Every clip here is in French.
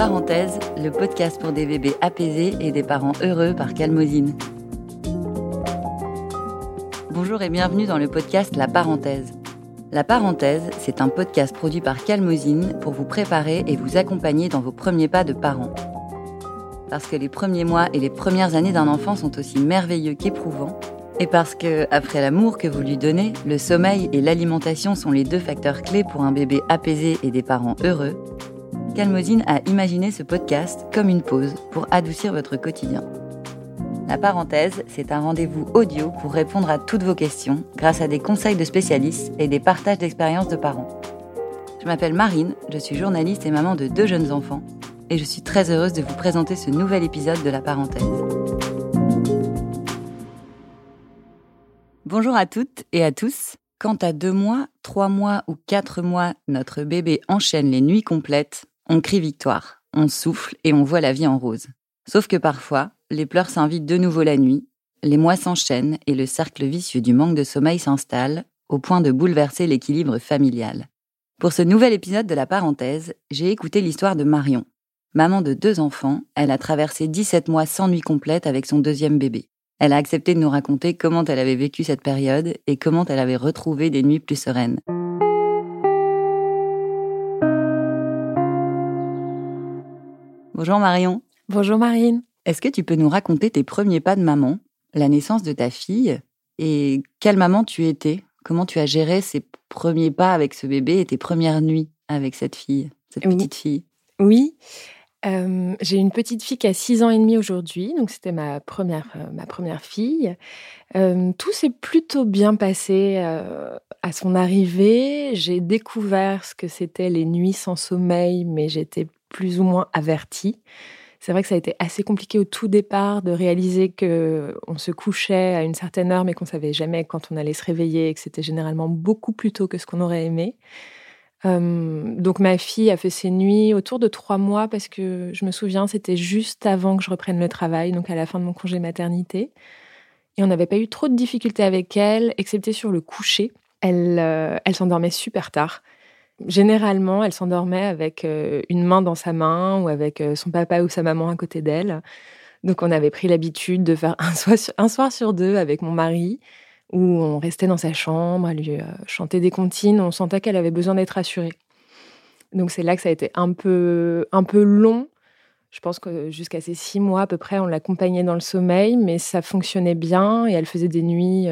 Parenthèse, le podcast pour des bébés apaisés et des parents heureux par Calmosine. Bonjour et bienvenue dans le podcast La Parenthèse. La Parenthèse, c'est un podcast produit par Calmosine pour vous préparer et vous accompagner dans vos premiers pas de parents. Parce que les premiers mois et les premières années d'un enfant sont aussi merveilleux qu'éprouvants, et parce que, après l'amour que vous lui donnez, le sommeil et l'alimentation sont les deux facteurs clés pour un bébé apaisé et des parents heureux, Calmosine a imaginé ce podcast comme une pause pour adoucir votre quotidien. La parenthèse, c'est un rendez-vous audio pour répondre à toutes vos questions grâce à des conseils de spécialistes et des partages d'expériences de parents. Je m'appelle Marine, je suis journaliste et maman de deux jeunes enfants et je suis très heureuse de vous présenter ce nouvel épisode de la parenthèse. Bonjour à toutes et à tous. Quand à deux mois, trois mois ou quatre mois, notre bébé enchaîne les nuits complètes, on crie victoire, on souffle et on voit la vie en rose. Sauf que parfois, les pleurs s'invitent de nouveau la nuit, les mois s'enchaînent et le cercle vicieux du manque de sommeil s'installe, au point de bouleverser l'équilibre familial. Pour ce nouvel épisode de la parenthèse, j'ai écouté l'histoire de Marion. Maman de deux enfants, elle a traversé 17 mois sans nuit complète avec son deuxième bébé. Elle a accepté de nous raconter comment elle avait vécu cette période et comment elle avait retrouvé des nuits plus sereines. Bonjour Marion. Bonjour Marine. Est-ce que tu peux nous raconter tes premiers pas de maman, la naissance de ta fille et quelle maman tu étais? Comment tu as géré ces premiers pas avec ce bébé et tes premières nuits avec cette fille, cette petite fille? Oui. Euh, j'ai une petite fille qui a 6 ans et demi aujourd'hui, donc c'était ma première, euh, ma première fille. Euh, tout s'est plutôt bien passé à son arrivée. J'ai découvert ce que c'était les nuits sans sommeil, mais j'étais plus ou moins averti. C'est vrai que ça a été assez compliqué au tout départ de réaliser que on se couchait à une certaine heure, mais qu'on savait jamais quand on allait se réveiller et que c'était généralement beaucoup plus tôt que ce qu'on aurait aimé. Donc ma fille a fait ses nuits autour de trois mois parce que je me souviens, c'était juste avant que je reprenne le travail, donc à la fin de mon congé maternité. Et on n'avait pas eu trop de difficultés avec elle, excepté sur le coucher. Elle, euh, elle s'endormait super tard. Généralement, elle s'endormait avec euh, une main dans sa main ou avec euh, son papa ou sa maman à côté d'elle. Donc on avait pris l'habitude de faire un soir, un soir, sur, deux avec mon mari, où on restait dans sa chambre, à lui euh, chanter des comptines, on sentait qu'elle avait besoin d'être rassurée. Donc c'est là que ça a été un peu, un peu long. Je pense que jusqu'à ces six mois à peu près, on l'accompagnait dans le sommeil, mais ça fonctionnait bien et elle faisait des nuits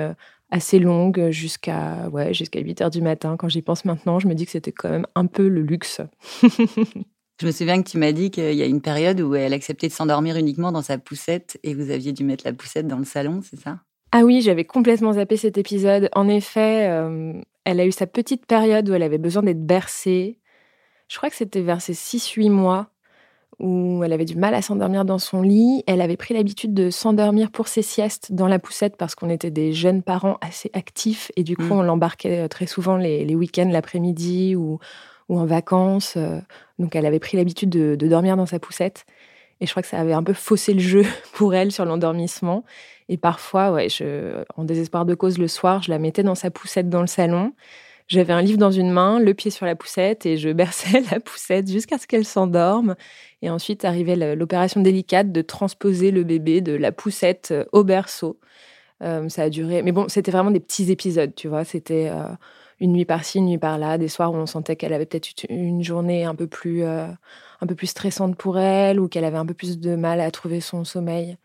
assez longue jusqu'à ouais, jusqu'à 8 heures du matin. Quand j'y pense maintenant, je me dis que c'était quand même un peu le luxe. je me souviens que tu m'as dit qu'il y a une période où elle acceptait de s'endormir uniquement dans sa poussette et vous aviez dû mettre la poussette dans le salon, c'est ça? Ah oui, j'avais complètement zappé cet épisode. En effet, euh, elle a eu sa petite période où elle avait besoin d'être bercée. Je crois que c'était vers ses 6-8 mois où elle avait du mal à s'endormir dans son lit. Elle avait pris l'habitude de s'endormir pour ses siestes dans la poussette parce qu'on était des jeunes parents assez actifs et du coup, mm. on l'embarquait euh, très souvent les, week-ends, l'après-midi ou, en vacances. Euh. Donc, elle avait pris l'habitude de, dormir dans sa poussette. Et je crois que ça avait un peu faussé le jeu pour elle sur l'endormissement. Et parfois, ouais, je, en désespoir de cause, le soir, je la mettais dans sa poussette dans le salon. J'avais un livre dans une main, le pied sur la poussette, et je berçais la poussette jusqu'à ce qu'elle s'endorme. Et ensuite arrivait l'opération délicate de transposer le bébé de la poussette euh, au berceau. Euh, ça a duré, mais bon, c'était vraiment des petits épisodes, tu vois. C'était euh, une nuit par-ci, une nuit par-là, des soirs où on sentait qu'elle avait peut-être une journée un peu plus, un peu plus stressante pour elle, ou qu'elle avait un peu plus de mal à trouver son sommeil.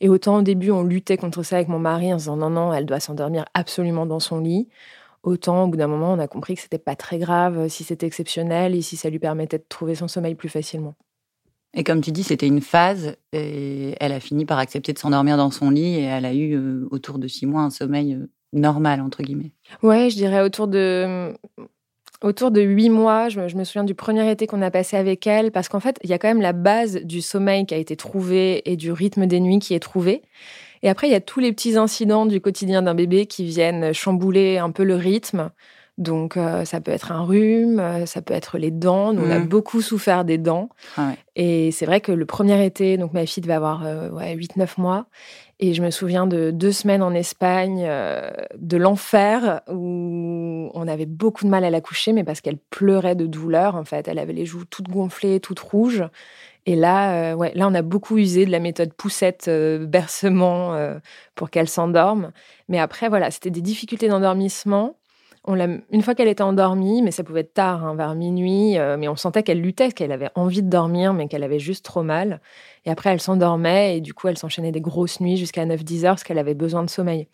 Et autant au début, on luttait contre ça avec mon mari en se disant non, non, elle doit s'endormir absolument dans son lit. Autant, au bout d'un moment, on a compris que c'était pas très grave euh, si c'était exceptionnel et si ça lui permettait de trouver son sommeil plus facilement. Et comme tu dis, c'était une phase et elle a fini par accepter de s'endormir dans son lit et elle a eu euh, autour de six mois un sommeil euh, normal, entre guillemets. Ouais, je dirais autour de, autour de huit mois. Je me, souviens du premier été qu'on a passé avec elle parce qu'en fait, il y a quand même la base du sommeil qui a été trouvée et du rythme des nuits qui est trouvé. Et après, il y a tous les petits incidents du quotidien d'un bébé qui viennent chambouler un peu le rythme. Donc, euh, ça peut être un rhume, euh, ça peut être les dents. Nous, on a mmh. beaucoup souffert des dents. Ah Et c'est vrai que le premier été, donc ma fille devait avoir euh, ouais, 8-9 mois. Et je me souviens de deux semaines en Espagne, euh, de l'enfer, où on avait beaucoup de mal à la coucher, mais parce qu'elle pleurait de douleur, en fait. Elle avait les joues toutes gonflées, toutes rouges. Et là, euh, ouais, là, on a beaucoup usé de la méthode poussette euh, bercement pour qu'elle s'endorme. Mais après, voilà, c'était des difficultés d'endormissement une fois qu'elle était endormie, mais ça pouvait être tard, hein, vers minuit, euh, mais on sentait qu'elle luttait, qu'elle avait envie de dormir, mais qu'elle avait juste trop mal. Et après, elle s'endormait et du coup, elle s'enchaînait des grosses nuits jusqu'à 9-10 heures parce qu'elle avait besoin de sommeil.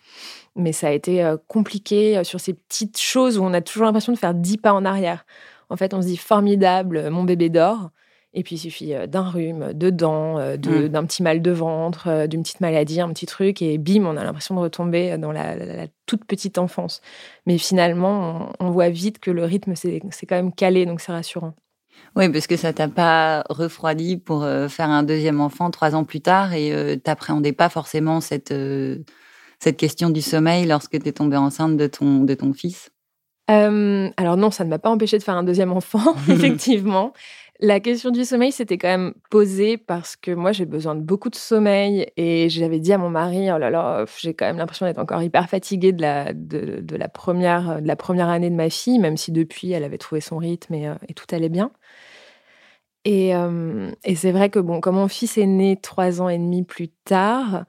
Mais ça a été euh, compliqué euh, sur ces petites choses où on a toujours l'impression de faire 10 pas en arrière. En fait, on se dit formidable, mon bébé dort. Et puis, il suffit euh, d'un rhume, de dents, euh, mmh. d'un petit mal de ventre, euh, d'une petite maladie, un petit truc, et bim, on a l'impression de retomber dans la, toute petite enfance. Mais finalement, on, voit vite que le rythme, c'est quand même calé, donc c'est rassurant. Oui, parce que ça t'a pas refroidi pour faire un deuxième enfant trois ans plus tard et t'appréhendais pas forcément cette, cette question du sommeil lorsque tu es tombée enceinte de ton, de ton fils? Alors non, ça ne m'a pas empêché de faire un deuxième enfant, effectivement. La question du sommeil s'était quand même posée parce que moi, j'ai besoin de beaucoup de sommeil et j'avais dit à mon mari, oh là là, j'ai quand même l'impression d'être encore hyper fatiguée de la, de, la première, de la première année de ma fille, même si depuis, elle avait trouvé son rythme et, euh, tout allait bien. Et, euh, et c'est vrai que, bon, comme mon fils est né trois ans et demi plus tard,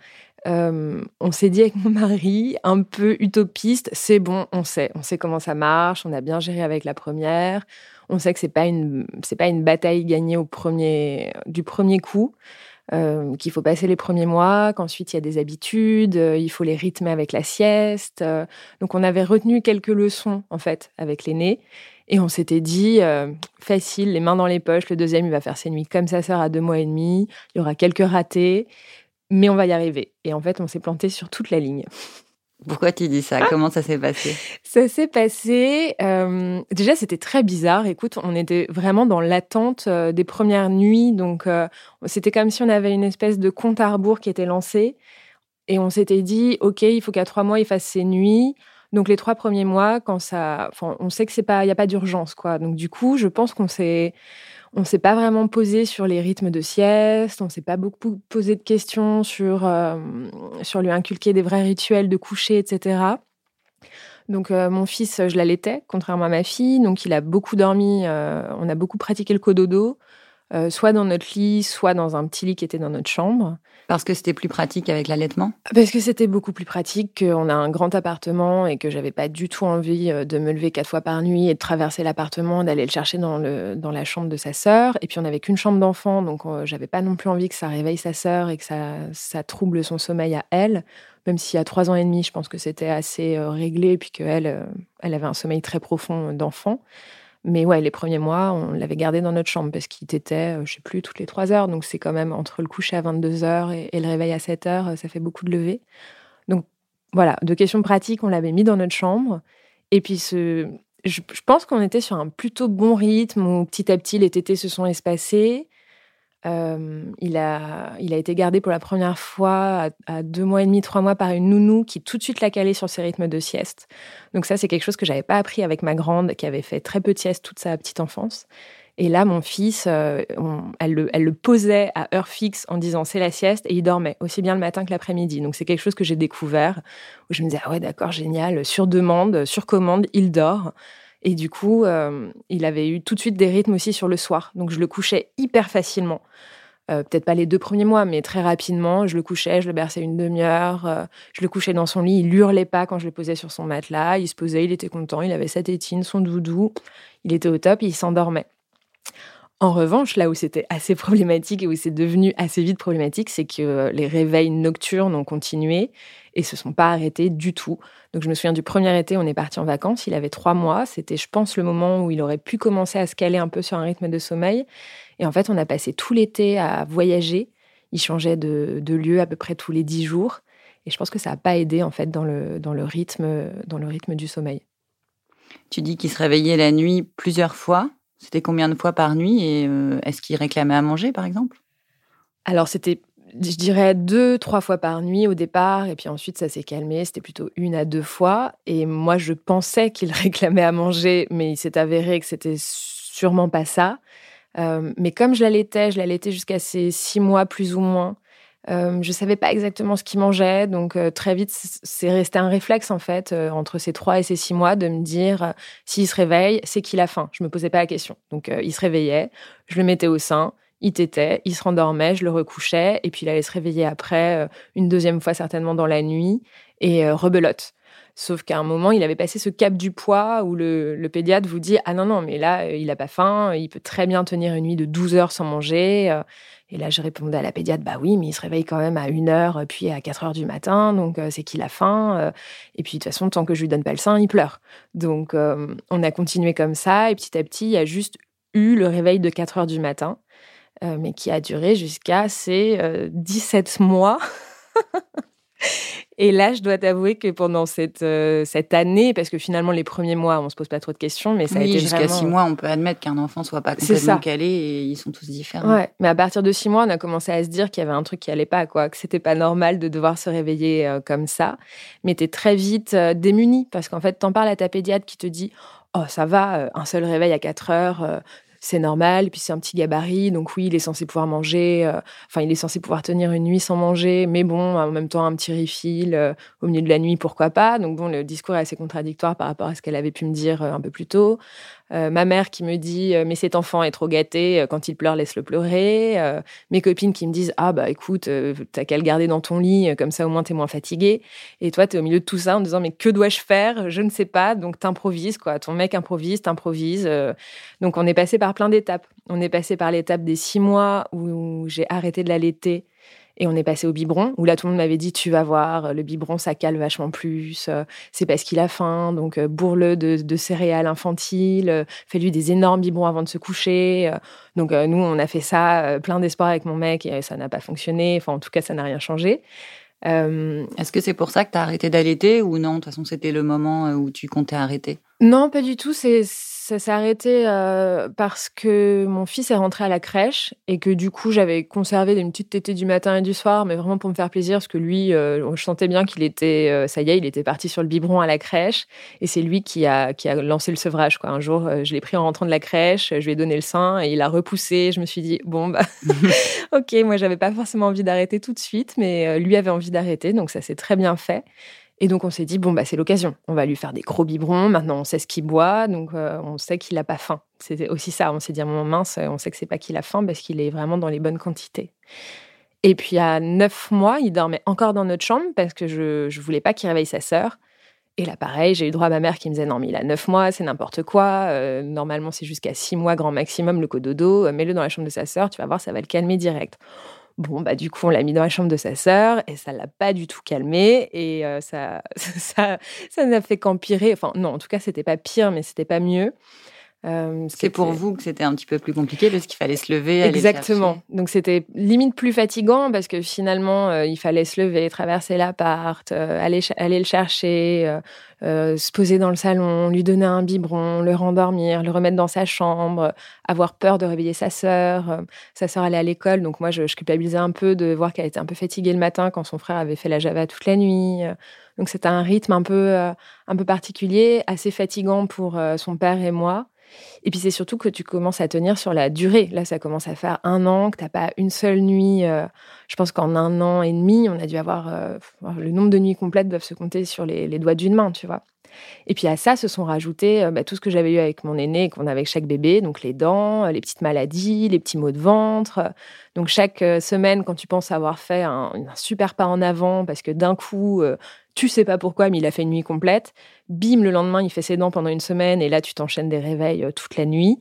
euh, on s'est dit avec mon mari, un peu utopiste, c'est bon, on sait, on sait comment ça marche, on a bien géré avec la première, on sait que c'est pas une pas une bataille gagnée au premier du premier coup. Euh, qu'il faut passer les premiers mois, qu'ensuite il y a des habitudes, euh, il faut les rythmer avec la sieste. Donc on avait retenu quelques leçons en fait avec l'aîné et on s'était dit facile, les mains dans les poches, le deuxième il va faire ses nuits comme sa sœur à deux mois et demi, il y aura quelques ratés, mais on va y arriver. Et en fait on s'est planté sur toute la ligne. Pourquoi tu dis ça? Comment ça s'est passé? Ça s'est passé. Euh, déjà, c'était très bizarre. Écoute, on était vraiment dans l'attente euh, des premières nuits. Donc, euh, c'était comme si on avait une espèce de compte à rebours qui était lancé. Et on s'était dit, OK, il faut qu'à trois mois, il fasse ses nuits. Donc, les trois premiers mois, quand ça. Enfin, on sait que c'est pas, il n'y a pas d'urgence, quoi. Donc, du coup, je pense qu'on s'est on s'est pas vraiment posé sur les rythmes de sieste, on s'est pas beaucoup posé de questions sur, euh, sur lui inculquer des vrais rituels de coucher, etc. Donc euh, mon fils, je l'allaitais, contrairement à ma fille, donc il a beaucoup dormi, euh, on a beaucoup pratiqué le cododo. Euh, soit dans notre lit, soit dans un petit lit qui était dans notre chambre. Parce que c'était plus pratique avec l'allaitement? Parce que c'était beaucoup plus pratique, qu'on a un grand appartement et que j'avais pas du tout envie euh, de me lever quatre fois par nuit et de traverser l'appartement, d'aller le chercher dans, le, dans la chambre de sa sœur. Et puis on n'avait qu'une chambre d'enfant, donc euh, j'avais pas non plus envie que ça réveille sa sœur et que ça, ça trouble son sommeil à elle. Même si à trois ans et demi, je pense que c'était assez réglé et puis qu'elle elle avait un sommeil très profond d'enfant. Mais ouais, les premiers mois, on l'avait gardé dans notre chambre parce qu'il était, euh, je sais plus, toutes les trois heures. Donc c'est quand même entre le coucher à 22 heures et, le réveil à 7 heures, euh, ça fait beaucoup de lever. Donc voilà, de questions pratiques, on l'avait mis dans notre chambre. Et puis ce, je, pense qu'on était sur un plutôt bon rythme où petit à petit les tétés se sont espacés. Euh, il, a, été gardé pour la première fois à, deux mois et demi, trois mois par une nounou qui tout de suite l'a calé sur ses rythmes de sieste. Donc ça, c'est quelque chose que j'avais pas appris avec ma grande qui avait fait très peu de sieste toute sa petite enfance. Et là, mon fils, euh, elle, le, elle, le, posait à heure fixe en disant c'est la sieste et il dormait aussi bien le matin que l'après-midi. Donc c'est quelque chose que j'ai découvert où je me disais ah ouais d'accord génial sur demande, sur commande, il dort. Et du coup, euh, il avait eu tout de suite des rythmes aussi sur le soir. Donc je le couchais hyper facilement. Euh, peut-être pas les deux premiers mois, mais très rapidement, je le couchais, je le berçais une demi-heure, euh, je le couchais dans son lit, il hurlait pas quand je le posais sur son matelas, il se posait, il était content, il avait sa tétine, son doudou, il était au top, il s'endormait. En revanche, là où c'était assez problématique et où c'est devenu assez vite problématique, c'est que les réveils nocturnes ont continué et se sont pas arrêtés du tout. Donc je me souviens du premier été, on est parti en vacances, il avait trois mois, c'était je pense le moment où il aurait pu commencer à se caler un peu sur un rythme de sommeil. Et en fait, on a passé tout l'été à voyager. Il changeait de, lieu à peu près tous les dix jours. Et je pense que ça n'a pas aidé en fait dans le, dans le, rythme, dans le rythme du sommeil. Tu dis qu'il se réveillait la nuit plusieurs fois. C'était combien de fois par nuit Et euh, est-ce qu'il réclamait à manger, par exemple? Alors, c'était je dirais deux, trois fois par nuit au départ, et puis ensuite ça s'est calmé, c'était plutôt une à deux fois. Et moi, je pensais qu'il réclamait à manger, mais il s'est avéré que c'était sûrement pas ça. Euh, mais comme je l'allaitais, je l'allaitais jusqu'à ces six mois plus ou moins, Euh, je savais pas exactement ce qu'il mangeait, donc euh, très vite, c'est resté un réflexe en fait euh, entre ces trois et ces six mois de me dire s'il se réveille, c'est qu'il a faim. Je me posais pas la question. Donc il se réveillait, je le mettais au sein, il tétait, il se rendormait, je le recouchais, et puis il allait se réveiller après une deuxième fois certainement dans la nuit et rebelote. Sauf qu'à un moment, il avait passé ce cap du poids où le, pédiatre vous dit Ah non, non, mais là, il n'a pas faim, il peut très bien tenir une nuit de 12 heures sans manger. Et là, je répondais à la pédiatre, bah oui, mais il se réveille quand même à 1 heure, puis à 4 heures du matin, donc euh, c'est qu'il a faim. Euh. et puis de toute façon, tant que je lui donne pas le sein, il pleure. Donc euh, on a continué comme ça, et petit à petit, il y a juste eu le réveil de 4 heures du matin, mais qui a duré jusqu'à ces 17 mois. Et là, je dois t'avouer que pendant cette, euh, cette année, parce que finalement, les premiers mois, on se pose pas trop de questions, mais ça a été jusqu'à six mois, on peut admettre qu'un enfant soit pas complètement calé et ils sont tous différents. Ouais, mais à partir de six mois, on a commencé à se dire qu'il y avait un truc qui allait pas, quoi, que c'était pas normal de devoir se réveiller euh, comme ça. Mais t'es très vite euh, démuni parce qu'en fait, t'en parles à ta pédiatre qui te dit Oh, ça va, un seul réveil à 4 heures, c'est normal. Puis c'est un petit gabarit, donc oui, il est censé pouvoir manger. Euh, enfin, il est censé pouvoir tenir une nuit sans manger, mais bon, en même temps, un petit refill euh, au milieu de la nuit, pourquoi pas? Donc bon, le discours est assez contradictoire par rapport à ce qu'elle avait pu me dire euh, un peu plus tôt. Euh, ma mère qui me dit euh, mais cet enfant est trop gâté, euh, quand il pleure laisse-le pleurer. mes copines qui me disent ah bah écoute t'as qu'à le garder dans ton lit comme ça au moins t'es moins fatigué. Et toi t'es au milieu de tout ça en disant mais que dois-je faire? Je ne sais pas. Donc t'improvises quoi. Ton mec improvise, t'improvises. donc on est passé par plein d'étapes. On est passé par l'étape des six mois où j'ai arrêté de l'allaiter et on est passé au biberon, où là, tout le monde m'avait dit, tu vas voir, le biberon, ça cale vachement plus. Euh, c'est parce qu'il a faim. Donc, euh, bourre-le de, céréales infantiles. Euh, fais-lui des énormes biberons avant de se coucher. Donc, nous, on a fait ça, plein d'espoir avec mon mec, et ça n'a pas fonctionné. Enfin, en tout cas, ça n'a rien changé. Est-ce que c'est pour ça que tu as arrêté d'allaiter ou non? De toute façon, c'était le moment où tu comptais arrêter? Non, pas du tout. C'est ça s'est arrêté euh, parce que mon fils est rentré à la crèche et que du coup j'avais conservé des petites tétées du matin et du soir, mais vraiment pour me faire plaisir parce que lui, euh, je sentais bien qu'il était, euh, ça y est, il était parti sur le biberon à la crèche et c'est lui qui a qui a lancé le sevrage quoi. Un jour, je l'ai pris en rentrant de la crèche, je lui ai donné le sein et il a repoussé. Je me suis dit bon bah ok, moi j'avais pas forcément envie d'arrêter tout de suite, mais lui avait envie d'arrêter, donc ça s'est très bien fait. Et donc on s'est dit bon bah c'est l'occasion, on va lui faire des gros biberons. Maintenant on sait ce qu'il boit, donc euh, on sait qu'il n'a pas faim. C'était aussi ça. On s'est dit à mon mince, on sait que c'est pas qu'il a faim parce qu'il est vraiment dans les bonnes quantités. Et puis à neuf mois, il dormait encore dans notre chambre parce que je je voulais pas qu'il réveille sa sœur. Et là pareil, j'ai eu droit à ma mère qui me disait non mais il a neuf mois, c'est n'importe quoi. Euh, normalement c'est jusqu'à six mois grand maximum le cododo. Mets-le dans la chambre de sa sœur, tu vas voir ça va le calmer direct. Bon, bah, du coup, on l'a mis dans la chambre de sa sœur et ça l'a pas du tout calmé et euh, ça, ça, ça n'a fait qu'empirer. Enfin, non, en tout cas, c'était pas pire, mais c'était pas mieux. Euh, c'est pour vous que c'était un petit peu plus compliqué parce qu'il fallait se lever. Exactement. Donc c'était limite plus fatigant parce que finalement euh, il fallait se lever, traverser l'appart, euh, aller aller le chercher, se poser dans le salon, lui donner un biberon, le rendormir, le remettre dans sa chambre, avoir peur de réveiller sa sœur. sa sœur allait à l'école, donc moi je, je, culpabilisais un peu de voir qu'elle était un peu fatiguée le matin quand son frère avait fait la Java toute la nuit. Donc c'était un rythme un peu un peu particulier, assez fatigant pour son père et moi. Et puis c'est surtout que tu commences à tenir sur la durée. Là, ça commence à faire un an, que tu n'as pas une seule nuit. Euh, je pense qu'en un an et demi, on a dû avoir... Euh, le nombre de nuits complètes doivent se compter sur les, doigts d'une main, tu vois. Et puis à ça se sont rajoutés euh, bah, tout ce que j'avais eu avec mon aîné qu'on avait avec chaque bébé, donc les dents, les petites maladies, les petits maux de ventre. Donc chaque semaine, quand tu penses avoir fait un super pas en avant, parce que d'un coup, tu sais pas pourquoi, mais il a fait une nuit complète. Bim, le lendemain, il fait ses dents pendant une semaine et là, tu t'enchaînes des réveils euh, toute la nuit.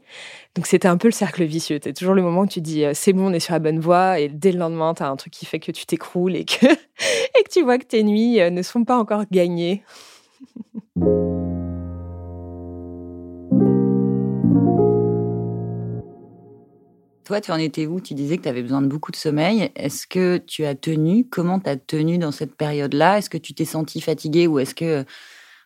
Donc, c'était un peu le cercle vicieux. C'est toujours le moment où tu dis, euh, c'est bon, on est sur la bonne voie et dès le lendemain, tu as un truc qui fait que tu t'écroules et que, et que tu vois que tes nuits euh, ne sont pas encore gagnées. Toi, tu en étais où? Tu disais que tu avais besoin de beaucoup de sommeil. Est-ce que tu as tenu? Comment tu as tenu dans cette période-là? Est-ce que tu t'es senti fatiguée ou est-ce que,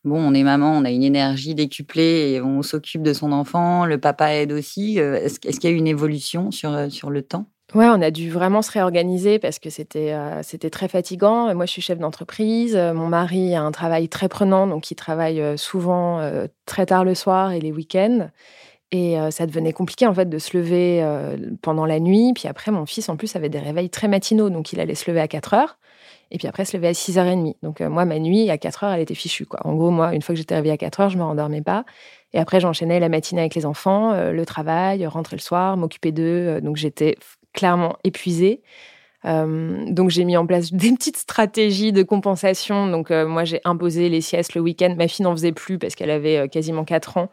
bon, on est maman, on a une énergie décuplée et on s'occupe de son enfant, le papa aide aussi euh, Est-ce qu'il y a eu une évolution sur, euh, sur le temps? Ouais, on a dû vraiment se réorganiser parce que c'était euh, c'était très fatigant. Moi, je suis chef d'entreprise. Mon mari a un travail très prenant, donc il travaille souvent très tard le soir et les week-ends. Et ça devenait compliqué en fait de se lever pendant la nuit. Puis après, mon fils en plus avait des réveils très matinaux, donc il allait se lever à 4 heures. Et puis après, se lever à 6h30. Donc moi, ma nuit, à 4 heures, elle était fichue. Quoi. En gros, moi, une fois que j'étais réveillée à 4 heures, je me rendormais pas. Et après, j'enchaînais la matinée avec les enfants, le travail, rentrer le soir, m'occuper d'eux. donc j'étais clairement épuisée. Euh, donc j'ai mis en place des petites stratégies de compensation. Donc euh, moi j'ai imposé les siestes le week-end. Ma fille n'en faisait plus parce qu'elle avait euh, quasiment 4 ans.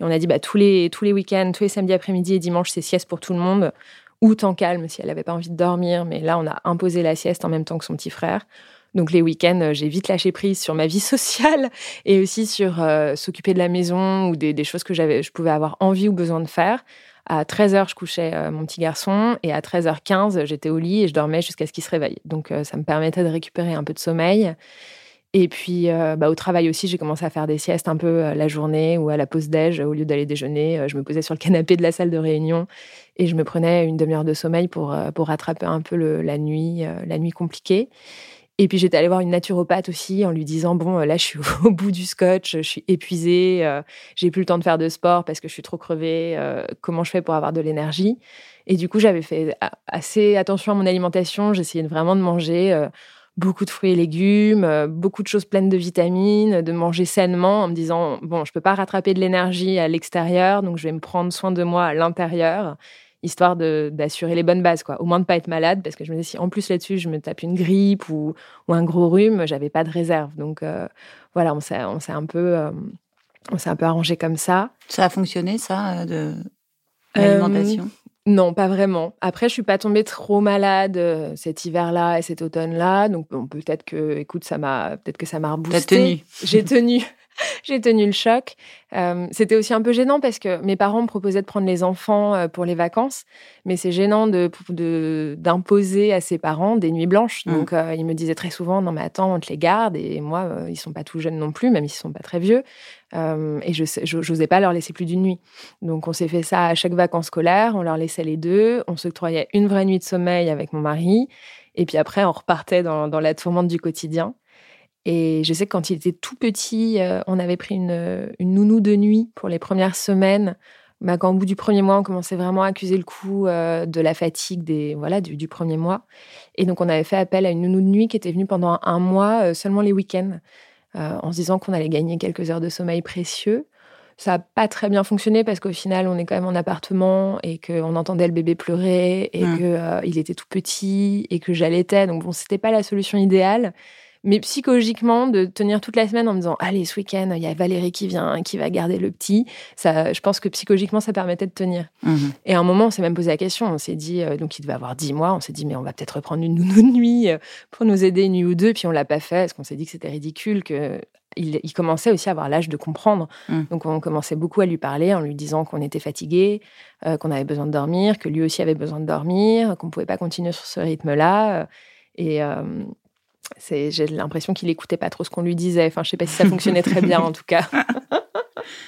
Et on a dit bah, tous les tous les week-ends, tous les samedis après-midi et dimanches c'est sieste pour tout le monde ou temps calme si elle n'avait pas envie de dormir. Mais là on a imposé la sieste en même temps que son petit frère. Donc les week-ends, j'ai vite lâché prise sur ma vie sociale et aussi sur s'occuper de la maison ou des, choses que j'avais, je pouvais avoir envie ou besoin de faire. À 13h, je couchais euh, mon petit garçon et à 13h15, j'étais au lit et je dormais jusqu'à ce qu'il se réveille. Donc euh, ça me permettait de récupérer un peu de sommeil. Et puis euh, bah, au travail aussi, j'ai commencé à faire des siestes un peu la journée ou à la pause déj. Au lieu d'aller déjeuner, je me posais sur le canapé de la salle de réunion et je me prenais une demi-heure de sommeil pour, pour rattraper un peu la nuit, la nuit compliquée. Et puis j'étais allée voir une naturopathe aussi en lui disant bon là je suis au bout du scotch, je suis épuisée, euh, j'ai plus le temps de faire de sport parce que je suis trop crevée. Euh, comment je fais pour avoir de l'énergie? Et du coup j'avais fait assez attention à mon alimentation. J'essayais vraiment de manger euh, beaucoup de fruits et légumes, beaucoup de choses pleines de vitamines, de manger sainement en me disant bon je peux pas rattraper de l'énergie à l'extérieur donc je vais me prendre soin de moi à l'intérieur histoire d'assurer les bonnes bases, quoi. Au moins de pas être malade, parce que je me disais, si en plus là-dessus, je me tape une grippe ou, ou un gros rhume, j'avais pas de réserve. Donc euh, voilà, on s'est un peu, euh, on s'est un peu arrangé comme ça. Ça a fonctionné, ça, euh, de l'alimentation? Non, pas vraiment. Après, je suis pas tombée trop malade cet hiver-là et cet automne-là, donc bon, peut-être que, écoute, ça m'a, peut-être que ça m'a reboosté. T'as tenu. J'ai tenu. J'ai tenu le choc. Euh, c'était aussi un peu gênant parce que mes parents me proposaient de prendre les enfants euh, pour les vacances, mais c'est gênant de, d'imposer à ses parents des nuits blanches. Mmh. Donc euh, ils me disaient très souvent non mais attends on te les garde et moi ils sont pas tout jeunes non plus, même s'ils sont pas très vieux. et je n'osais pas leur laisser plus d'une nuit. Donc on s'est fait ça à chaque vacances scolaires, on leur laissait les deux, on se s'octroyait une vraie nuit de sommeil avec mon mari. Et puis après, on repartait dans la tourmente du quotidien. Et je sais que quand il était tout petit, euh, on avait pris une, une, nounou de nuit pour les premières semaines. Bah, quand au bout du premier mois, on commençait vraiment à accuser le coup euh, de la fatigue des, voilà, du, du, premier mois. Et donc, on avait fait appel à une nounou de nuit qui était venue pendant un mois, euh, seulement les week-ends, en se disant qu'on allait gagner quelques heures de sommeil précieux. Ça n'a pas très bien fonctionné parce qu'au final, on est quand même en appartement et qu'on entendait le bébé pleurer et mmh. qu'il était tout petit et que j'allaitais. Donc, bon, c'était pas la solution idéale. Mais psychologiquement, de tenir toute la semaine en me disant Allez, ce week-end, il y a Valérie qui vient, qui va garder le petit, ça, je pense que psychologiquement, ça permettait de tenir. Mhm. Et à un moment, on s'est même posé la question. On s'est dit, euh, donc il devait avoir 10 mois, on s'est dit Mais on va peut-être reprendre une nounou de nuit euh, pour nous aider une nuit ou deux. Puis on l'a pas fait parce qu'on s'est dit que c'était ridicule, que il, commençait aussi à avoir l'âge de comprendre. Mhm. Donc on commençait beaucoup à lui parler en lui disant qu'on était fatigué, euh, qu'on avait besoin de dormir, que lui aussi avait besoin de dormir, qu'on pouvait pas continuer sur ce rythme-là. Et, j'ai l'impression qu'il écoutait pas trop ce qu'on lui disait. Enfin, je sais pas si ça fonctionnait très bien en tout cas.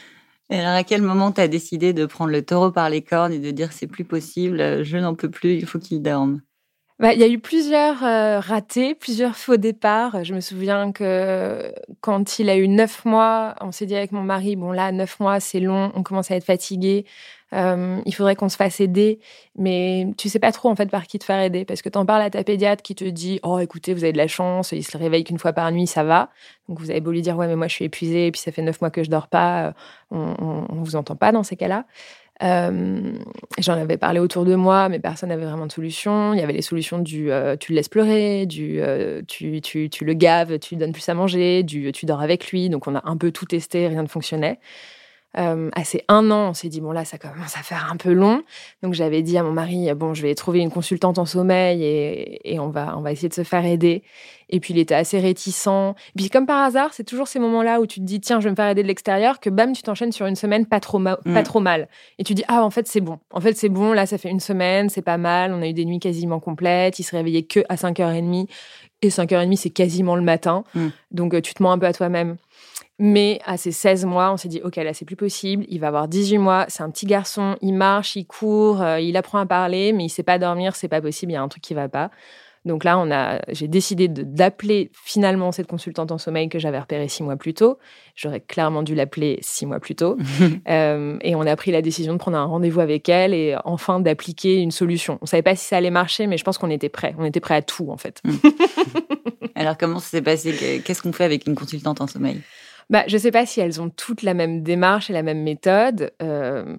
Et alors, à quel moment tu as décidé de prendre le taureau par les cornes et de dire c'est plus possible, je n'en peux plus, il faut qu'il dorme? Bah, il y a eu plusieurs euh, ratés, plusieurs faux départs. Je me souviens que quand il a eu neuf mois, on s'est dit avec mon mari, bon là, neuf mois, c'est long, on commence à être fatigué, euh, il faudrait qu'on se fasse aider, mais tu sais pas trop en fait par qui te faire aider, parce que tu en parles à ta pédiatre qui te dit, oh écoutez, vous avez de la chance, il se réveille qu'une fois par nuit, ça va. Donc vous avez beau lui dire, ouais mais moi je suis épuisée, et puis ça fait neuf mois que je dors pas, euh, on, on, vous entend pas dans ces cas-là. Euh, J'en avais parlé autour de moi, mais personne n'avait vraiment de solution. Il y avait les solutions du euh, tu le laisses pleurer, du euh, tu, tu, tu, le gaves, tu lui donnes plus à manger, du tu dors avec lui. Donc on a un peu tout testé, rien ne fonctionnait. Euh, assez un an, on s'est dit bon là ça commence à faire un peu long, donc j'avais dit à mon mari bon je vais trouver une consultante en sommeil et, et on va on va essayer de se faire aider. Et puis il était assez réticent. Et puis comme par hasard, c'est toujours ces moments-là où tu te dis tiens je vais me faire aider de l'extérieur que bam tu t'enchaînes sur une semaine pas trop pas mm. trop mal et tu dis ah en fait c'est bon, en fait c'est bon là ça fait une semaine c'est pas mal, on a eu des nuits quasiment complètes, il se réveillait que à 5h30 et 5h30 c'est quasiment le matin, mm. donc euh, tu te mens un peu à toi-même. Mais à ses 16 mois, on s'est dit, OK, là, c'est plus possible. Il va avoir 18 mois. C'est un petit garçon. Il marche, il court, euh, il apprend à parler, mais il sait pas dormir. C'est pas possible. Il y a un truc qui va pas. Donc là, on a, j'ai décidé d'appeler finalement cette consultante en sommeil que j'avais repérée six mois plus tôt. J'aurais clairement dû l'appeler six mois plus tôt. euh, et on a pris la décision de prendre un rendez-vous avec elle et enfin d'appliquer une solution. On savait pas si ça allait marcher, mais je pense qu'on était prêts. On était prêts à tout en fait. Alors comment ça s'est passé? Qu'est-ce qu'on fait avec une consultante en sommeil? Bah, je ne sais pas si elles ont toutes la même démarche et la même méthode. Euh,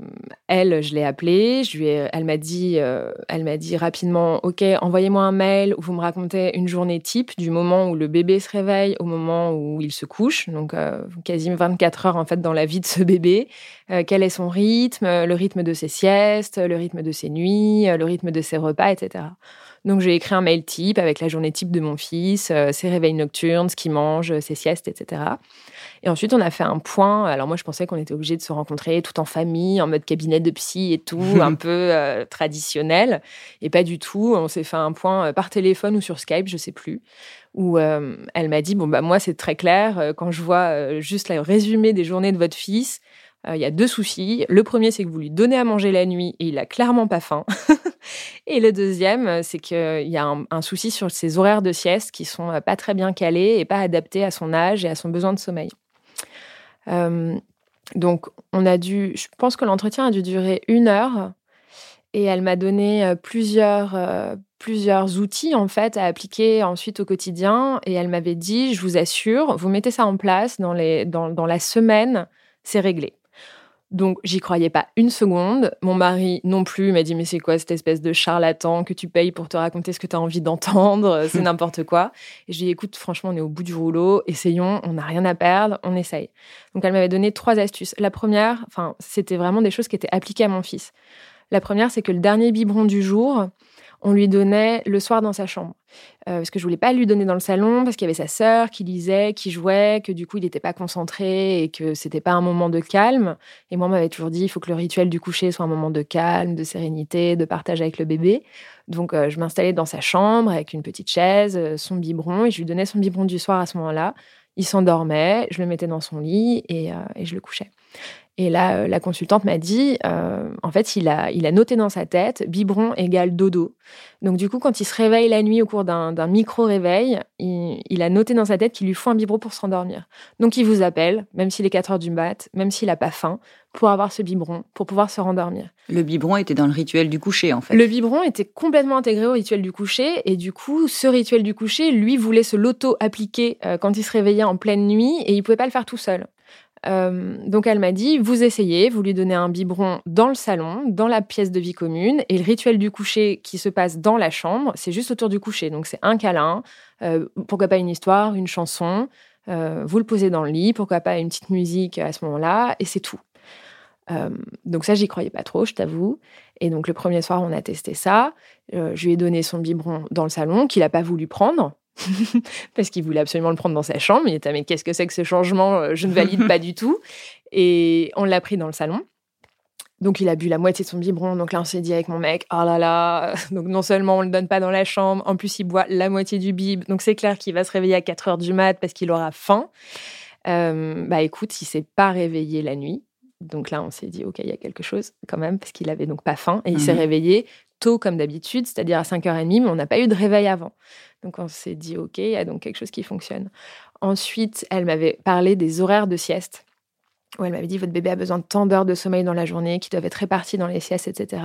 elle, je l'ai appelée, je lui ai, elle m'a dit, euh, dit rapidement, ok, envoyez-moi un mail où vous me racontez une journée type du moment où le bébé se réveille au moment où il se couche, donc euh, quasiment 24 heures en fait dans la vie de ce bébé. Euh, quel est son rythme, le rythme de ses siestes, le rythme de ses nuits, le rythme de ses repas, etc. Donc j'ai écrit un mail type avec la journée type de mon fils, ses réveils nocturnes, ce qu'il mange, ses siestes, etc. Et ensuite, on a fait un point. Alors moi, je pensais qu'on était obligé de se rencontrer tout en famille, en mode cabinet de psy et tout, un peu euh, traditionnel. Et pas du tout. On s'est fait un point euh, par téléphone ou sur Skype, je sais plus. Où euh, elle m'a dit bon bah moi c'est très clair. Quand je vois juste le résumé des journées de votre fils, il y a deux soucis. Le premier, c'est que vous lui donnez à manger la nuit et il a clairement pas faim. et le deuxième, c'est qu'il y a un, souci sur ses horaires de sieste qui sont pas très bien calés et pas adaptés à son âge et à son besoin de sommeil. Euh, donc, on a dû, je pense que l'entretien a dû durer une heure et elle m'a donné euh, plusieurs, euh, plusieurs outils en fait à appliquer ensuite au quotidien et elle m'avait dit, je vous assure, vous mettez ça en place dans, les, dans, dans la semaine, c'est réglé. Donc, j'y croyais pas une seconde. Mon mari non plus m'a dit Mais c'est quoi cette espèce de charlatan que tu payes pour te raconter ce que tu as envie d'entendre? C'est n'importe quoi. Et je lui ai dit Écoute, franchement, on est au bout du rouleau, essayons, on n'a rien à perdre, on essaye. Donc, elle m'avait donné trois astuces. La première, enfin, c'était vraiment des choses qui étaient appliquées à mon fils. La première, c'est que le dernier biberon du jour, on lui donnait le soir dans sa chambre. Euh, parce que je voulais pas lui donner dans le salon, parce qu'il y avait sa sœur qui lisait, qui jouait, que du coup il n'était pas concentré et que c'était pas un moment de calme. Et moi, on m'avait toujours dit, il faut que le rituel du coucher soit un moment de calme, de sérénité, de partage avec le bébé. Donc euh, je m'installais dans sa chambre avec une petite chaise, euh, son biberon, et je lui donnais son biberon du soir à ce moment-là. Il s'endormait, je le mettais dans son lit et, et je le couchais. Et là, euh, la consultante m'a dit, euh, en fait, il a, il a noté dans sa tête, biberon égale dodo. Donc du coup, quand il se réveille la nuit au cours d'un micro-réveil, il, a noté dans sa tête qu'il lui faut un biberon pour s'endormir. Donc il vous appelle, même s'il est 4 heures du mat, même s'il n'a pas faim, pour avoir ce biberon, pour pouvoir se rendormir. Le biberon était dans le rituel du coucher, en fait. Le biberon était complètement intégré au rituel du coucher, et du coup, ce rituel du coucher, lui, voulait se l'auto-appliquer euh, quand il se réveillait en pleine nuit, et il pouvait pas le faire tout seul. Euh, donc elle m'a dit, vous essayez, vous lui donnez un biberon dans le salon, dans la pièce de vie commune, et le rituel du coucher qui se passe dans la chambre, c'est juste autour du coucher. Donc c'est un câlin, euh, pourquoi pas une histoire, une chanson, euh, vous le posez dans le lit, pourquoi pas une petite musique à ce moment-là, et c'est tout. donc ça, j'y croyais pas trop, je t'avoue. Et donc le premier soir, on a testé ça. je lui ai donné son biberon dans le salon, qu'il n'a pas voulu prendre. parce qu'il voulait absolument le prendre dans sa chambre. Il était, mais qu'est-ce que c'est que ce changement euh, Je ne valide pas du tout. Et on l'a pris dans le salon. Donc il a bu la moitié de son biberon. Donc là, on s'est dit avec mon mec, oh là là. Donc non seulement on le donne pas dans la chambre, en plus il boit la moitié du bib. Donc c'est clair qu'il va se réveiller à 4 heures du mat parce qu'il aura faim. Euh, bah écoute, il s'est pas réveillé la nuit. Donc là, on s'est dit, OK, il y a quelque chose quand même, parce qu'il avait donc pas faim. Et il s'est mhm. réveillé tôt comme d'habitude, c'est-à-dire à 5h30, mais on n'a pas eu de réveil avant. Donc on s'est dit, OK, il y a donc quelque chose qui fonctionne. Ensuite, elle m'avait parlé des horaires de sieste. Où elle m'avait dit, votre bébé a besoin de tant d'heures de sommeil dans la journée qui doivent être réparties dans les siestes, etc.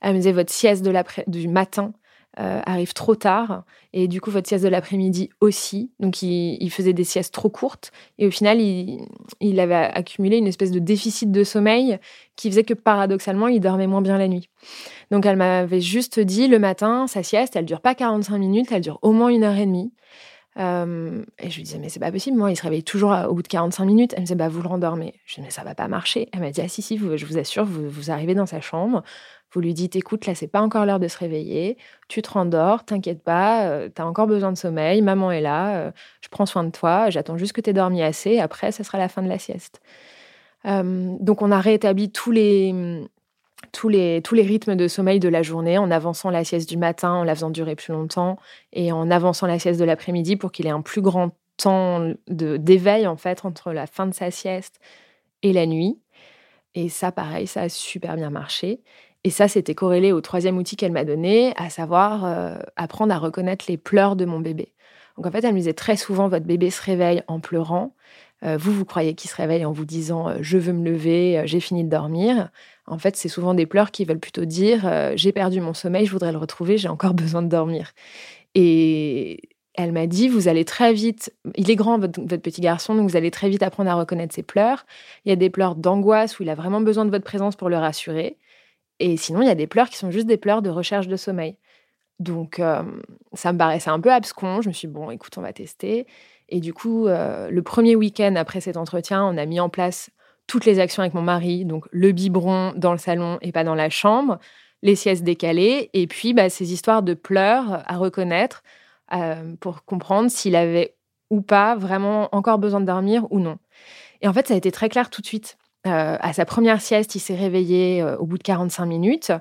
Elle me disait, votre sieste du matin euh, arrive trop tard et du coup votre sieste de l'après-midi aussi. Donc il, faisait des siestes trop courtes et au final il, avait accumulé une espèce de déficit de sommeil qui faisait que paradoxalement il dormait moins bien la nuit. Donc elle m'avait juste dit le matin sa sieste elle dure pas 45 minutes, elle dure au moins une heure et demie. Euh, et je lui disais, mais c'est pas possible, moi, il se réveille toujours au bout de 45 minutes. Elle me disait, bah, vous le rendormez. Je lui disais, mais ça va pas marcher. Elle m'a dit, ah, si, si, je vous assure, vous, vous arrivez dans sa chambre, vous lui dites, écoute, là, c'est pas encore l'heure de se réveiller. Tu te rendors, t'inquiète pas, euh, tu as encore besoin de sommeil. Maman est là, euh, je prends soin de toi. J'attends juste que tu aies dormi assez. Après, ça sera la fin de la sieste. Donc, on a réétabli tous les, tous les, tous les rythmes de sommeil de la journée en avançant la sieste du matin, en la faisant durer plus longtemps et en avançant la sieste de l'après-midi pour qu'il ait un plus grand temps d'éveil en fait entre la fin de sa sieste et la nuit. Et ça, pareil, ça a super bien marché. Et ça, c'était corrélé au troisième outil qu'elle m'a donné, à savoir euh, apprendre à reconnaître les pleurs de mon bébé. Donc en fait, elle me disait très souvent, votre bébé se réveille en pleurant. Euh, vous, vous croyez qu'il se réveille en vous disant, je veux me lever, j'ai fini de dormir. En fait, c'est souvent des pleurs qui veulent plutôt dire, j'ai perdu mon sommeil, je voudrais le retrouver, j'ai encore besoin de dormir. Et elle m'a dit, vous allez très vite, il est grand, votre, petit garçon, donc vous allez très vite apprendre à reconnaître ses pleurs. Il y a des pleurs d'angoisse où il a vraiment besoin de votre présence pour le rassurer. Et sinon, il y a des pleurs qui sont juste des pleurs de recherche de sommeil. Donc, euh, ça me paraissait un peu abscon. Je me suis dit, bon, écoute, on va tester. Et du coup, euh, le premier week-end après cet entretien, on a mis en place toutes les actions avec mon mari. Donc, le biberon dans le salon et pas dans la chambre, les siestes décalées, et puis bah, ces histoires de pleurs à reconnaître euh, pour comprendre s'il avait ou pas vraiment encore besoin de dormir ou non. Et en fait, ça a été très clair tout de suite. Euh, à sa première sieste, il s'est réveillé au bout de 45 minutes.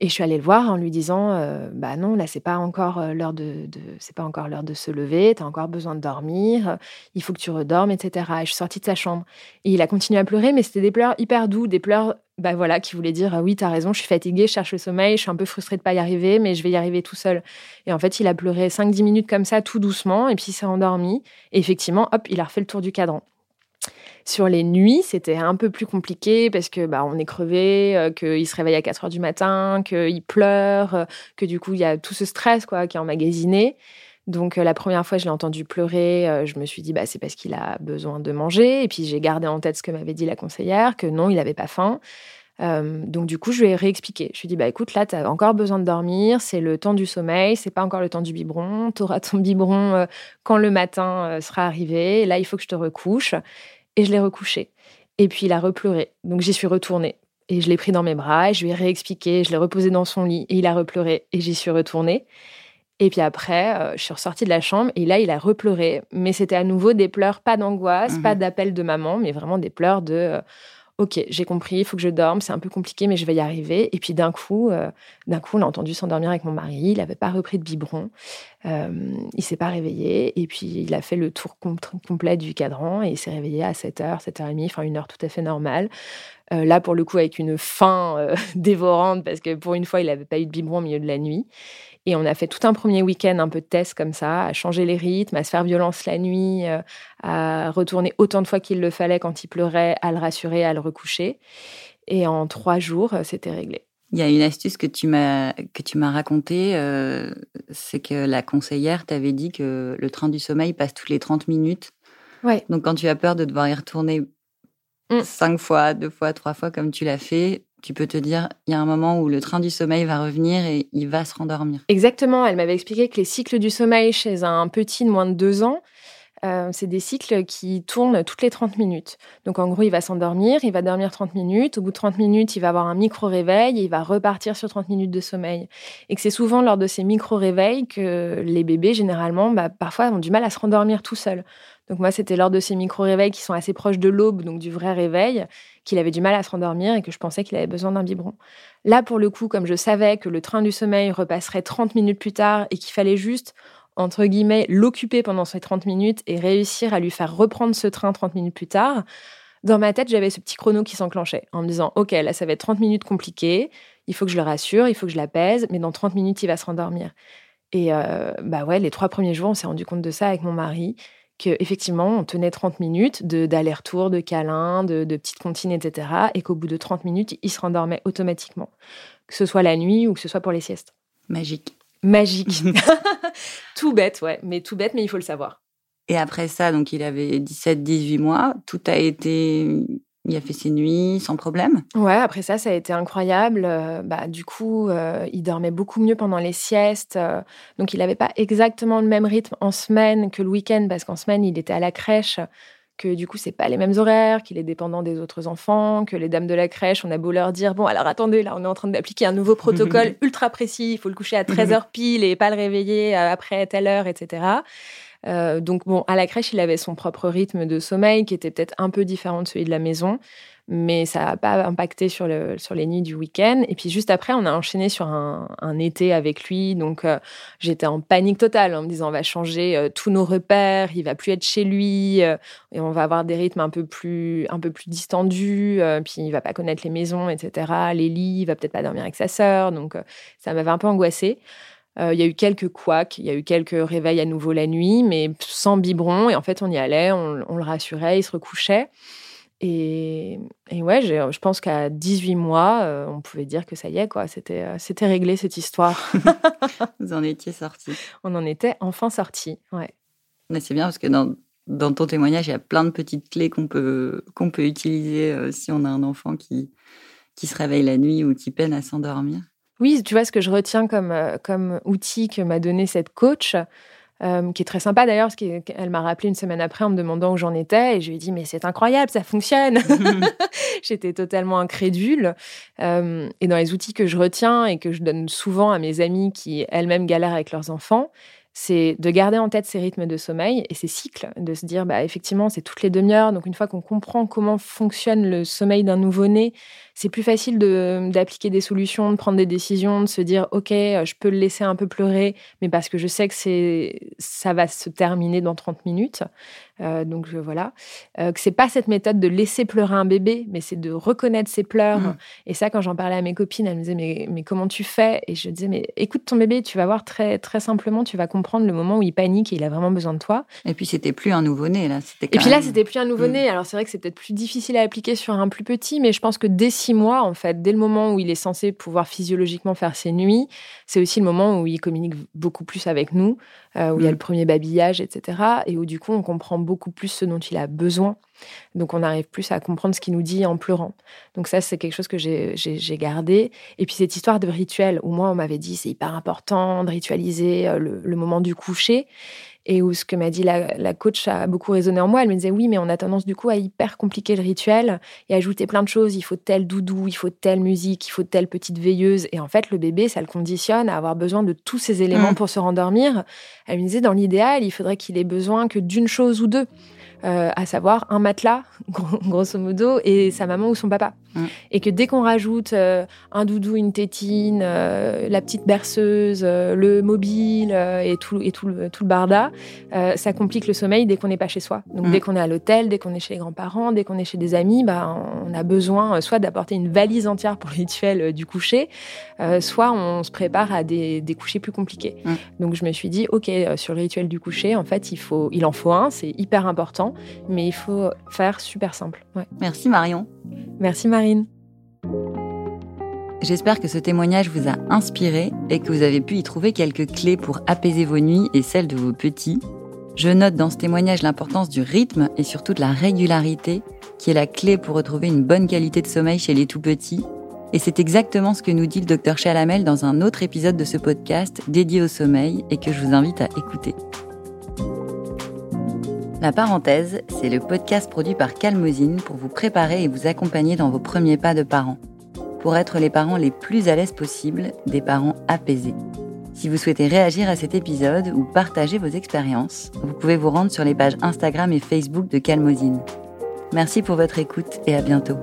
Et je suis allée le voir en lui disant euh, bah non là c'est pas encore euh, l'heure de, c'est pas encore l'heure de se lever, tu as encore besoin de dormir, il faut que tu redormes etc. Et je suis sortie de sa chambre et il a continué à pleurer mais c'était des pleurs hyper doux, des pleurs bah voilà qui voulaient dire oui tu as raison, je suis fatiguée, je cherche le sommeil, je suis un peu frustrée de pas y arriver mais je vais y arriver tout seul. Et en fait, il a pleuré 5 10 minutes comme ça tout doucement et puis il s'est endormi et effectivement hop, il a refait le tour du cadran. Sur les nuits, c'était un peu plus compliqué parce que bah, on est crevé, euh, qu'il se réveille à 4 heures du matin, qu'il pleure, euh, que du coup, il y a tout ce stress quoi, qui est emmagasiné. Donc euh, la première fois, je l'ai entendu pleurer, je me suis dit bah c'est parce qu'il a besoin de manger. Et puis j'ai gardé en tête ce que m'avait dit la conseillère, que non, il n'avait pas faim. Donc du coup, je lui ai réexpliqué. Je lui ai dit bah écoute, là, tu as encore besoin de dormir, c'est le temps du sommeil, c'est pas encore le temps du biberon. Tu auras ton biberon quand le matin sera arrivé. Là, il faut que je te recouche. Et je l'ai recouché. Et puis il a repleuré. Donc j'y suis retournée. Et je l'ai pris dans mes bras, et je lui ai réexpliqué, je l'ai reposé dans son lit, et il a repleuré, et j'y suis retournée. Et puis après, euh, je suis ressortie de la chambre, et là, il a repleuré. Mais c'était à nouveau des pleurs, pas d'angoisse, pas mhm. d'appel de maman, mais vraiment des pleurs de euh, Ok, j'ai compris, il faut que je dorme, c'est un peu compliqué, mais je vais y arriver. Et puis d'un coup, euh, d'un coup, on l'a entendu s'endormir avec mon mari. Il n'avait pas repris de biberon, euh, il s'est pas réveillé. Et puis il a fait le tour complet du cadran et il s'est réveillé à 7h, 7h30, enfin une heure tout à fait normale. Euh, là, pour le coup, avec une faim euh, dévorante, parce que pour une fois, il n'avait pas eu de biberon au milieu de la nuit. Et on a fait tout un premier week-end, un peu de test comme ça, à changer les rythmes, à se faire violence la nuit, euh, à retourner autant de fois qu'il le fallait quand il pleurait, à le rassurer, à le recoucher. Et en trois jours, c'était réglé. Il y a une astuce que tu m'as que tu m'as racontée, c'est que la conseillère t'avait dit que le train du sommeil passe toutes les 30 minutes. Ouais. Donc quand tu as peur de devoir y retourner Mm. cinq fois, deux fois, trois fois comme tu l'as fait, tu peux te dire, il y a un moment où le train du sommeil va revenir et il va se rendormir. Exactement. Elle m'avait expliqué que les cycles du sommeil chez un petit de moins de deux ans, euh, c'est des cycles qui tournent toutes les 30 minutes. Donc en gros, il va s'endormir, il va dormir 30 minutes. Au bout de 30 minutes, il va avoir un micro-réveil et il va repartir sur 30 minutes de sommeil. Et que c'est souvent lors de ces micro-réveils que les bébés, généralement, bah, parfois ont du mal à se rendormir tout seuls. Donc moi, c'était lors de ces micro-réveils qui sont assez proches de l'aube, donc du vrai réveil, qu'il avait du mal à se rendormir et que je pensais qu'il avait besoin d'un biberon. Là, pour le coup, comme je savais que le train du sommeil repasserait 30 minutes plus tard et qu'il fallait juste entre guillemets, l'occuper pendant ces 30 minutes et réussir à lui faire reprendre ce train 30 minutes plus tard, dans ma tête, j'avais ce petit chrono qui s'enclenchait en me disant, OK, là, ça va être 30 minutes compliquées, il faut que je le rassure, il faut que je l'apaise, mais dans 30 minutes, il va se rendormir. Et euh, bah ouais, les trois premiers jours, on s'est rendu compte de ça avec mon mari, qu'effectivement, on tenait 30 minutes d'aller-retour, de, câlins, de, de petites comptines, etc. Et qu'au bout de 30 minutes, il se rendormait automatiquement, que ce soit la nuit ou que ce soit pour les siestes. Magique magique. tout bête, ouais, mais tout bête, mais il faut le savoir. Et après ça, donc il avait 17-18 mois, tout a été il a fait ses nuits sans problème. Ouais, après ça, ça a été incroyable. Euh, bah, du coup, euh, il dormait beaucoup mieux pendant les siestes. Euh, donc, il n'avait pas exactement le même rythme en semaine que le week-end, parce qu'en semaine, il était à la crèche que du coup c'est pas les mêmes horaires, qu'il est dépendant des autres enfants, que les dames de la crèche, on a beau leur dire bon alors attendez là on est en train d'appliquer un nouveau protocole ultra précis, il faut le coucher à 13h pile et pas le réveiller après telle heure, etc. donc bon, à la crèche, il avait son propre rythme de sommeil qui était peut-être un peu différent de celui de la maison mais ça n'a pas impacté sur, le, sur les nuits du week-end. Et puis juste après, on a enchaîné sur un, été avec lui. Donc euh, j'étais en panique totale en me disant on va changer euh, tous nos repères, il va plus être chez lui euh, et on va avoir des rythmes un peu plus, un peu plus distendus. puis il va pas connaître les maisons, etc. Les lits, il va peut-être pas dormir avec sa sœur. Donc ça m'avait un peu angoissée. Il y a eu quelques couacs, il y a eu quelques réveils à nouveau la nuit, mais sans biberon. Et en fait, on y allait, on, on le rassurait, il se recouchait. Et, ouais, je pense qu'à 18 mois, euh, on pouvait dire que ça y est, quoi. C'était, euh, c'était réglé cette histoire. Vous en étiez sorti. On en était enfin sorti, ouais. Mais c'est bien parce que dans, dans ton témoignage, il y a plein de petites clés qu'on peut, qu'on peut utiliser euh, si on a un enfant qui, qui se réveille la nuit ou qui peine à s'endormir. Oui, tu vois, ce que je retiens comme, comme outil que m'a donné cette coach, euh, qui est très sympa d'ailleurs, parce qu'elle m'a rappelé une semaine après en me demandant où j'en étais, et je lui ai dit mais c'est incroyable, ça fonctionne. J'étais totalement incrédule. Euh, et dans les outils que je retiens et que je donne souvent à mes amis qui elles-mêmes galèrent avec leurs enfants, c'est de garder en tête ces rythmes de sommeil et ces cycles, de se dire, bah, effectivement, c'est toutes les demi-heures. Donc, une fois qu'on comprend comment fonctionne le sommeil d'un nouveau-né, c'est plus facile d'appliquer des solutions, de prendre des décisions, de se dire, OK, euh, je peux le laisser un peu pleurer, mais parce que je sais que ça va se terminer dans 30 minutes. Euh, donc voilà, euh, que c'est pas cette méthode de laisser pleurer un bébé, mais c'est de reconnaître ses pleurs. Mmh. Et ça, quand j'en parlais à mes copines, elles me disaient mais, mais comment tu fais? Et je disais mais écoute ton bébé, tu vas voir très très simplement, tu vas comprendre le moment où il panique et il a vraiment besoin de toi. Et puis c'était plus un nouveau-né là. Et puis là c'était plus un nouveau-né. Mmh. Alors c'est vrai que c'est peut-être plus difficile à appliquer sur un plus petit, mais je pense que dès six mois en fait, dès le moment où il est censé pouvoir physiologiquement faire ses nuits, c'est aussi le moment où il communique beaucoup plus avec nous, euh, où il y a mmh. le premier babillage, etc. Et où du coup on comprend beaucoup plus ce dont il a besoin. Donc on arrive plus à comprendre ce qu'il nous dit en pleurant. Donc ça, c'est quelque chose que j'ai gardé. Et puis cette histoire de rituel, où moi, on m'avait dit c'est hyper important de ritualiser euh, le, moment du coucher. Et où ce que m'a dit la, coach a beaucoup résonné en moi. Elle me disait oui, mais on a tendance du coup à hyper compliquer le rituel et ajouter plein de choses. Il faut tel doudou, il faut telle musique, il faut telle petite veilleuse. Et en fait, le bébé, ça le conditionne à avoir besoin de tous ces éléments mmh. pour se rendormir. Elle me disait dans l'idéal, il faudrait qu'il ait besoin que d'une chose ou deux. Euh, à savoir un matelas, grosso modo, et sa maman ou son papa. Mm. Et que dès qu'on rajoute euh, un doudou, une tétine, euh, la petite berceuse, le mobile et, tout, et tout, le, tout le barda, ça complique le sommeil dès qu'on n'est pas chez soi. Donc mm. dès qu'on est à l'hôtel, dès qu'on est chez les grands-parents, dès qu'on est chez des amis, bah, on a besoin soit d'apporter une valise entière pour le rituel du coucher, soit on se prépare à des, des couchers plus compliqués. Mm. Donc je me suis dit, ok, sur le rituel du coucher, en fait, il, faut, il en faut un, c'est hyper important mais il faut faire super simple. Merci Marion. Merci Marine. J'espère que ce témoignage vous a inspiré et que vous avez pu y trouver quelques clés pour apaiser vos nuits et celles de vos petits. Je note dans ce témoignage l'importance du rythme et surtout de la régularité, qui est la clé pour retrouver une bonne qualité de sommeil chez les tout petits. Et c'est exactement ce que nous dit le docteur Chalamel dans un autre épisode de ce podcast dédié au sommeil et que je vous invite à écouter. La parenthèse, c'est le podcast produit par Calmosine pour vous préparer et vous accompagner dans vos premiers pas de parents. Pour être les parents les plus à l'aise possible, des parents apaisés. Si vous souhaitez réagir à cet épisode ou partager vos expériences, vous pouvez vous rendre sur les pages Instagram et Facebook de Calmosine. Merci pour votre écoute et à bientôt.